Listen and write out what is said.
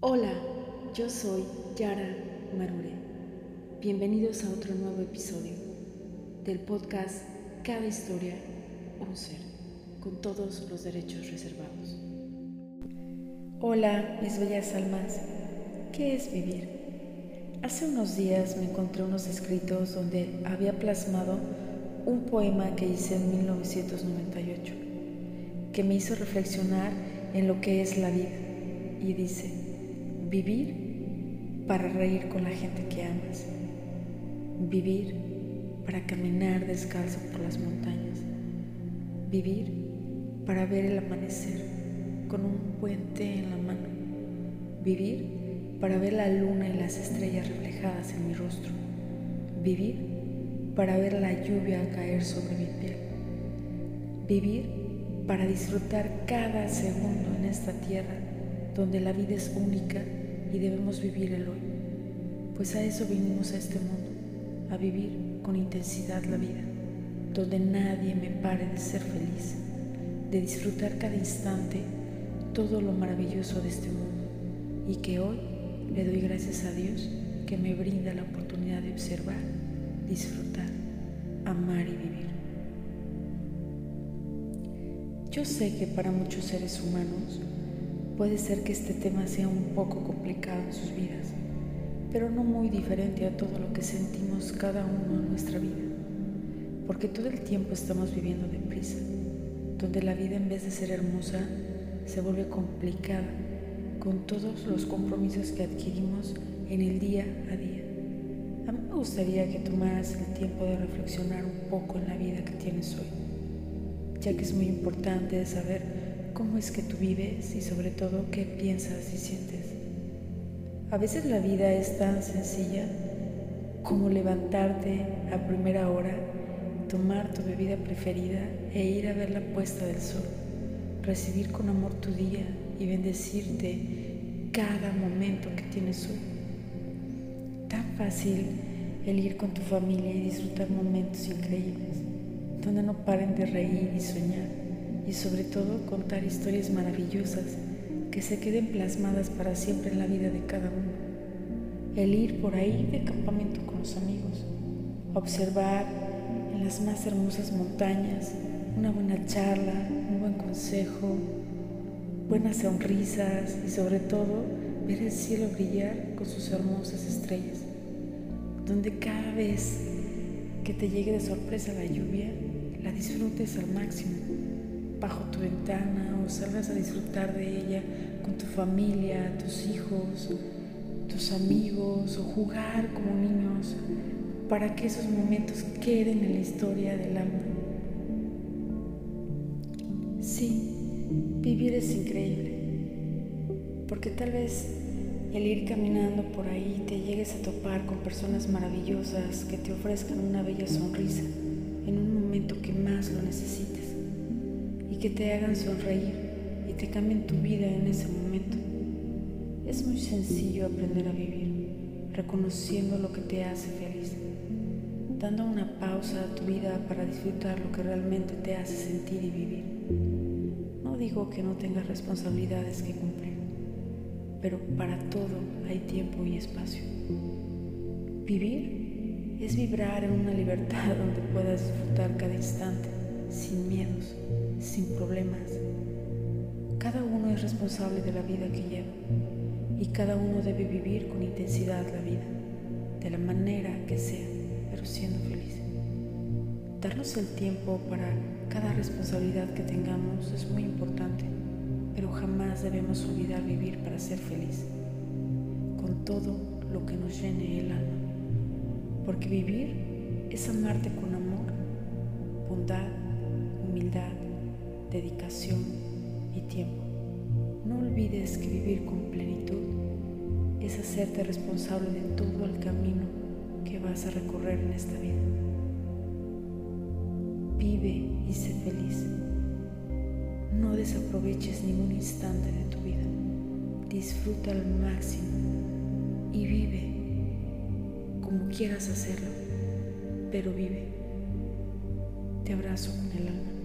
Hola, yo soy Yara Marure. Bienvenidos a otro nuevo episodio del podcast Cada historia, un ser, con todos los derechos reservados. Hola, mis bellas almas. ¿Qué es vivir? Hace unos días me encontré unos escritos donde había plasmado un poema que hice en 1998, que me hizo reflexionar en lo que es la vida. Y dice, vivir para reír con la gente que amas, vivir para caminar descalzo por las montañas, vivir para ver el amanecer con un puente en la mano, vivir para ver la luna y las estrellas reflejadas en mi rostro, vivir para ver la lluvia caer sobre mi piel, vivir para disfrutar cada segundo en esta tierra donde la vida es única y debemos vivir el hoy, pues a eso vinimos a este mundo, a vivir con intensidad la vida, donde nadie me pare de ser feliz, de disfrutar cada instante todo lo maravilloso de este mundo y que hoy le doy gracias a Dios que me brinda la oportunidad de observar, disfrutar, amar y vivir. Yo sé que para muchos seres humanos puede ser que este tema sea un poco complicado en sus vidas, pero no muy diferente a todo lo que sentimos cada uno en nuestra vida, porque todo el tiempo estamos viviendo deprisa, donde la vida en vez de ser hermosa se vuelve complicada con todos los compromisos que adquirimos en el día a día. A mí me gustaría que tomaras el tiempo de reflexionar un poco en la vida que tienes hoy, ya que es muy importante saber cómo es que tú vives y sobre todo qué piensas y sientes. A veces la vida es tan sencilla como levantarte a primera hora, tomar tu bebida preferida e ir a ver la puesta del sol, recibir con amor tu día y bendecirte cada momento que tienes hoy. Tan fácil el ir con tu familia y disfrutar momentos increíbles, donde no paren de reír y soñar, y sobre todo contar historias maravillosas que se queden plasmadas para siempre en la vida de cada uno. El ir por ahí de campamento con los amigos, observar en las más hermosas montañas una buena charla, un buen consejo, buenas sonrisas y sobre todo ver el cielo brillar con sus hermosas estrellas, donde cada vez que te llegue de sorpresa la lluvia, la disfrutes al máximo, bajo tu ventana o salgas a disfrutar de ella con tu familia, tus hijos, tus amigos o jugar como niños para que esos momentos queden en la historia del alma. Sí, Vivir es increíble, porque tal vez el ir caminando por ahí te llegues a topar con personas maravillosas que te ofrezcan una bella sonrisa en un momento que más lo necesites que te hagan sonreír y te cambien tu vida en ese momento. Es muy sencillo aprender a vivir, reconociendo lo que te hace feliz, dando una pausa a tu vida para disfrutar lo que realmente te hace sentir y vivir digo que no tengas responsabilidades que cumplir, pero para todo hay tiempo y espacio. Vivir es vibrar en una libertad donde puedas disfrutar cada instante, sin miedos, sin problemas. Cada uno es responsable de la vida que lleva y cada uno debe vivir con intensidad la vida, de la manera que sea, pero siendo feliz. Darnos el tiempo para cada responsabilidad que tengamos es muy importante, pero jamás debemos olvidar vivir para ser feliz, con todo lo que nos llene el alma. Porque vivir es amarte con amor, bondad, humildad, dedicación y tiempo. No olvides que vivir con plenitud es hacerte responsable de todo el camino que vas a recorrer en esta vida. Vive y sé feliz. No desaproveches ningún instante de tu vida. Disfruta al máximo y vive como quieras hacerlo, pero vive. Te abrazo con el alma.